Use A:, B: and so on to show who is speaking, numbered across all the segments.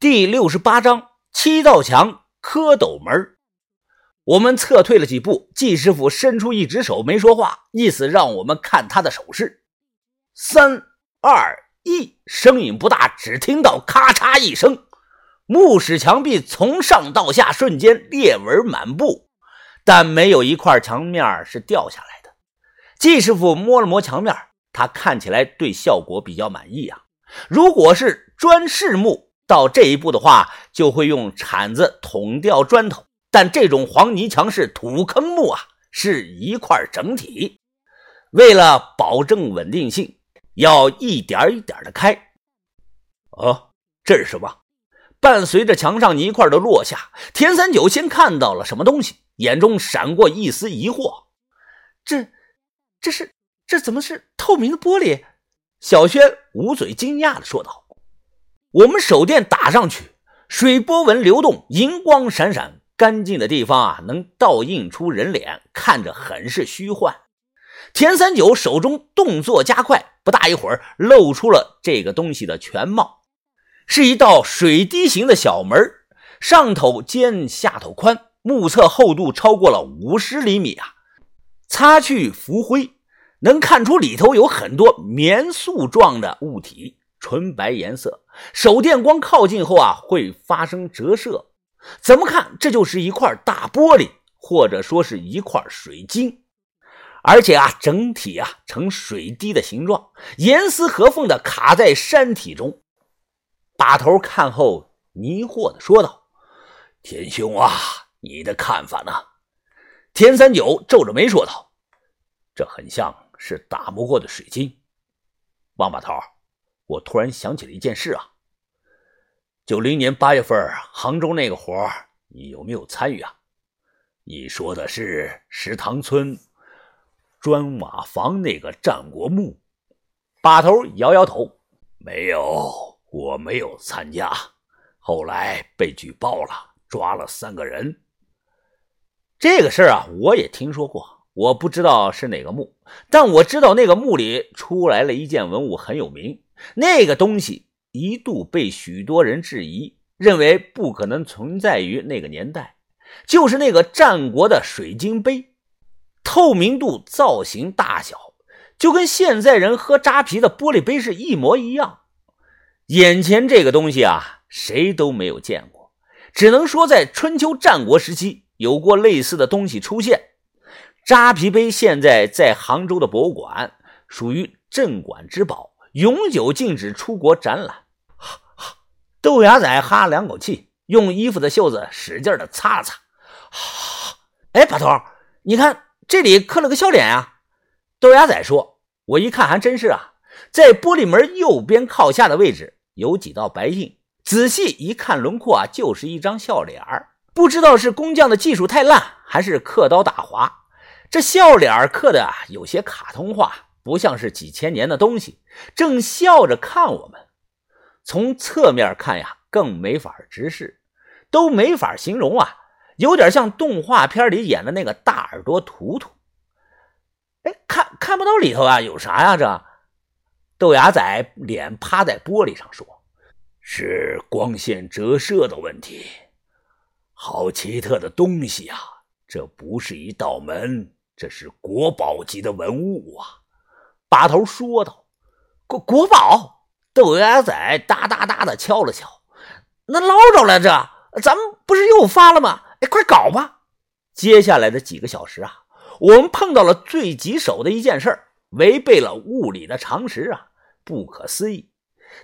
A: 第六十八章七道墙蝌蚪门。我们撤退了几步，季师傅伸出一只手，没说话，意思让我们看他的手势。三二一，声音不大，只听到咔嚓一声，木石墙壁从上到下瞬间裂纹满布，但没有一块墙面是掉下来的。季师傅摸了摸墙面，他看起来对效果比较满意啊。如果是砖饰木。到这一步的话，就会用铲子捅掉砖头。但这种黄泥墙是土坑木啊，是一块整体。为了保证稳定性，要一点一点的开。哦，这是什么？伴随着墙上泥块的落下，田三九先看到了什么东西，眼中闪过一丝疑惑。
B: 这，这是这怎么是透明的玻璃？
A: 小轩捂嘴惊讶的说道。我们手电打上去，水波纹流动，银光闪闪，干净的地方啊，能倒映出人脸，看着很是虚幻。田三九手中动作加快，不大一会儿，露出了这个东西的全貌，是一道水滴形的小门，上头尖，下头宽，目测厚度超过了五十厘米啊！擦去浮灰，能看出里头有很多棉素状的物体。纯白颜色，手电光靠近后啊，会发生折射。怎么看，这就是一块大玻璃，或者说是一块水晶。而且啊，整体啊呈水滴的形状，严丝合缝的卡在山体中。把头看后，迷惑的说道：“田兄啊，你的看法呢？”田三九皱着眉说道：“这很像是打磨过的水晶。”王把头。我突然想起了一件事啊，九零年八月份杭州那个活你有没有参与啊？你说的是石塘村砖瓦房那个战国墓？把头摇摇头，没有，我没有参加。后来被举报了，抓了三个人。这个事儿啊，我也听说过，我不知道是哪个墓，但我知道那个墓里出来了一件文物，很有名。那个东西一度被许多人质疑，认为不可能存在于那个年代，就是那个战国的水晶杯，透明度、造型、大小，就跟现在人喝扎啤的玻璃杯是一模一样。眼前这个东西啊，谁都没有见过，只能说在春秋战国时期有过类似的东西出现。扎啤杯现在在杭州的博物馆，属于镇馆之宝。永久禁止出国展览。豆芽仔哈了两口气，用衣服的袖子使劲的擦了擦。哎，把头，你看这里刻了个笑脸啊！豆芽仔说：“我一看还真是啊，在玻璃门右边靠下的位置有几道白印，仔细一看轮廓啊，就是一张笑脸儿不知道是工匠的技术太烂，还是刻刀打滑，这笑脸刻的有些卡通化。”不像是几千年的东西，正笑着看我们。从侧面看呀，更没法直视，都没法形容啊，有点像动画片里演的那个大耳朵图图。哎，看看不到里头啊，有啥呀？这豆芽仔脸趴在玻璃上说：“是光线折射的问题。好奇特的东西呀！这不是一道门，这是国宝级的文物啊！”把头说道：“国国宝。”豆芽仔哒哒哒的敲了敲，那捞着了，这咱们不是又发了吗？哎，快搞吧！接下来的几个小时啊，我们碰到了最棘手的一件事违背了物理的常识啊！不可思议，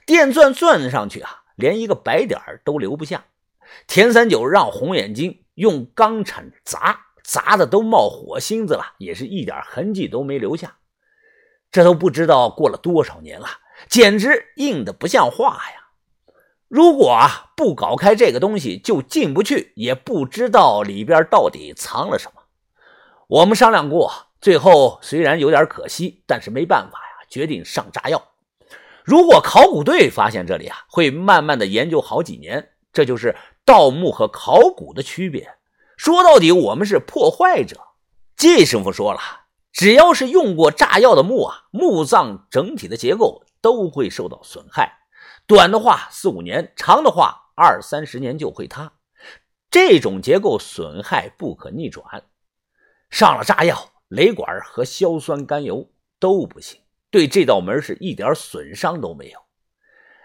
A: 电钻钻上去啊，连一个白点都留不下。田三九让红眼睛用钢铲砸，砸的都冒火星子了，也是一点痕迹都没留下。这都不知道过了多少年了，简直硬的不像话呀！如果啊不搞开这个东西，就进不去，也不知道里边到底藏了什么。我们商量过，最后虽然有点可惜，但是没办法呀，决定上炸药。如果考古队发现这里啊，会慢慢的研究好几年。这就是盗墓和考古的区别。说到底，我们是破坏者。季师傅说了。只要是用过炸药的墓啊，墓葬整体的结构都会受到损害。短的话四五年，长的话二三十年就会塌。这种结构损害不可逆转，上了炸药、雷管和硝酸甘油都不行，对这道门是一点损伤都没有。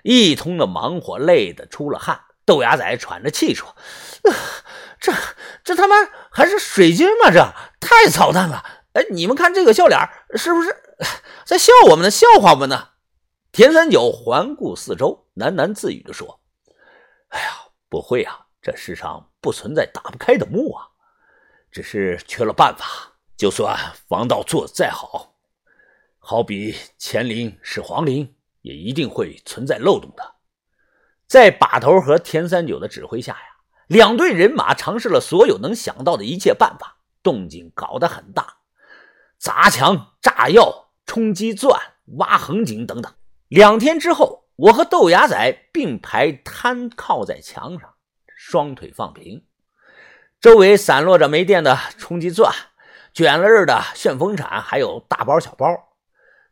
A: 一通的忙活，累得出了汗。豆芽仔喘着气说：“
B: 这这他妈还是水晶吗？这太操蛋了！哎，你们看这个笑脸，是不是在笑我们呢？笑话我们呢？”
A: 田三九环顾四周，喃喃自语地说：“哎呀，不会啊，这世上不存在打不开的墓啊，只是缺了办法。就算防盗做得再好，好比乾陵是皇陵，也一定会存在漏洞的。”在把头和田三九的指挥下呀，两队人马尝试了所有能想到的一切办法，动静搞得很大，砸墙、炸药、冲击钻、挖横井等等。两天之后，我和豆芽仔并排瘫靠在墙上，双腿放平，周围散落着没电的冲击钻、卷了刃的旋风铲，还有大包小包，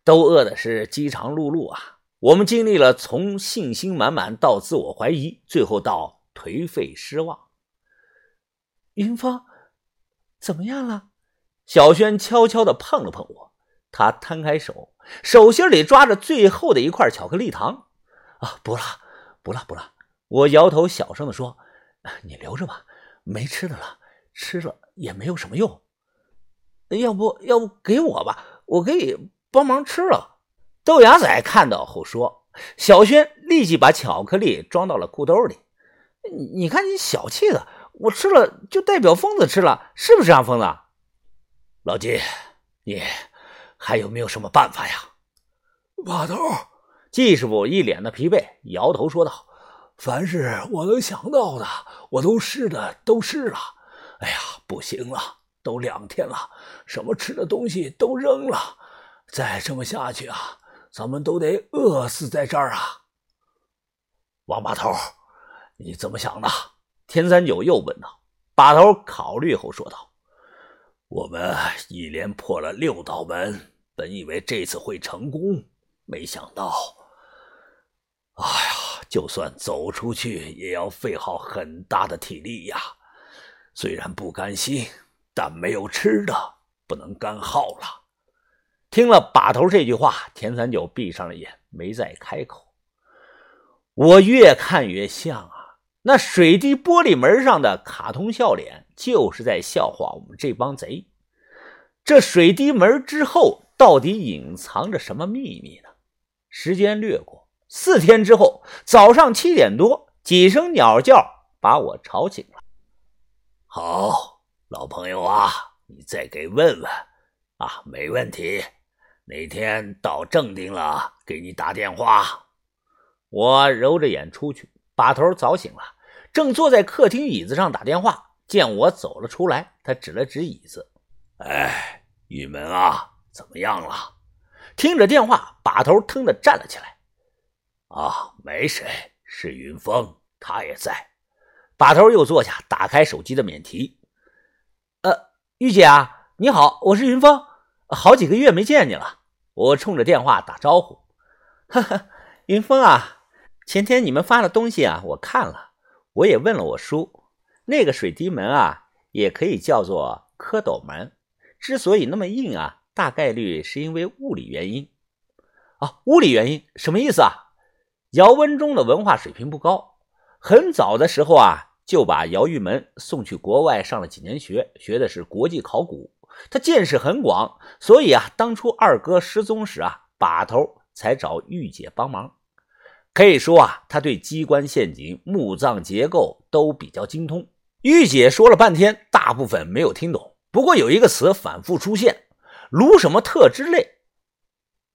A: 都饿的是饥肠辘辘啊。我们经历了从信心满满到自我怀疑，最后到颓废失望。
B: 云峰，怎么样了？
A: 小轩悄悄地碰了碰我，他摊开手，手心里抓着最后的一块巧克力糖。啊，不了，不了，不了！我摇头，小声地说：“你留着吧，没吃的了，吃了也没有什么用。
B: 要不要不给我吧，我可以帮忙吃了。”
A: 豆芽仔看到后说：“小轩立即把巧克力装到了裤兜里。
B: 你看你小气的，我吃了就代表疯子吃了，是不是啊，疯子？
A: 老金，你还有没有什么办法呀？”
C: 把头，
A: 季师傅一脸的疲惫，摇头说道：“
C: 凡是我能想到的，我都试的都试了。哎呀，不行了，都两天了，什么吃的东西都扔了。再这么下去啊！”咱们都得饿死在这儿啊！
A: 王把头，你怎么想的？田三九又问道。把头考虑后说道：“我们一连破了六道门，本以为这次会成功，没想到……哎呀，就算走出去，也要费耗很大的体力呀。虽然不甘心，但没有吃的，不能干耗了。”听了把头这句话，田三九闭上了眼，没再开口。我越看越像啊，那水滴玻璃门上的卡通笑脸，就是在笑话我们这帮贼。这水滴门之后，到底隐藏着什么秘密呢？时间掠过，四天之后，早上七点多，几声鸟叫把我吵醒了。好，老朋友啊，你再给问问啊，没问题。哪天到正定了，给你打电话。我揉着眼出去，把头早醒了，正坐在客厅椅子上打电话。见我走了出来，他指了指椅子：“哎，玉门啊，怎么样了？”听着电话，把头腾的站了起来。啊，没谁，是云峰，他也在。把头又坐下，打开手机的免提：“
B: 呃，玉姐啊，你好，我是云峰，好几个月没见你了。”
A: 我冲着电话打招呼，
B: 哈哈，云峰啊，前天你们发的东西啊，我看了，我也问了我叔，那个水滴门啊，也可以叫做蝌蚪门，之所以那么硬啊，大概率是因为物理原因。
A: 啊，物理原因什么意思啊？姚文忠的文化水平不高，很早的时候啊，就把姚玉门送去国外上了几年学，学的是国际考古。他见识很广，所以啊，当初二哥失踪时啊，把头才找玉姐帮忙。可以说啊，他对机关陷阱、墓葬结构都比较精通。玉姐说了半天，大部分没有听懂。不过有一个词反复出现：“卢什么特之类。”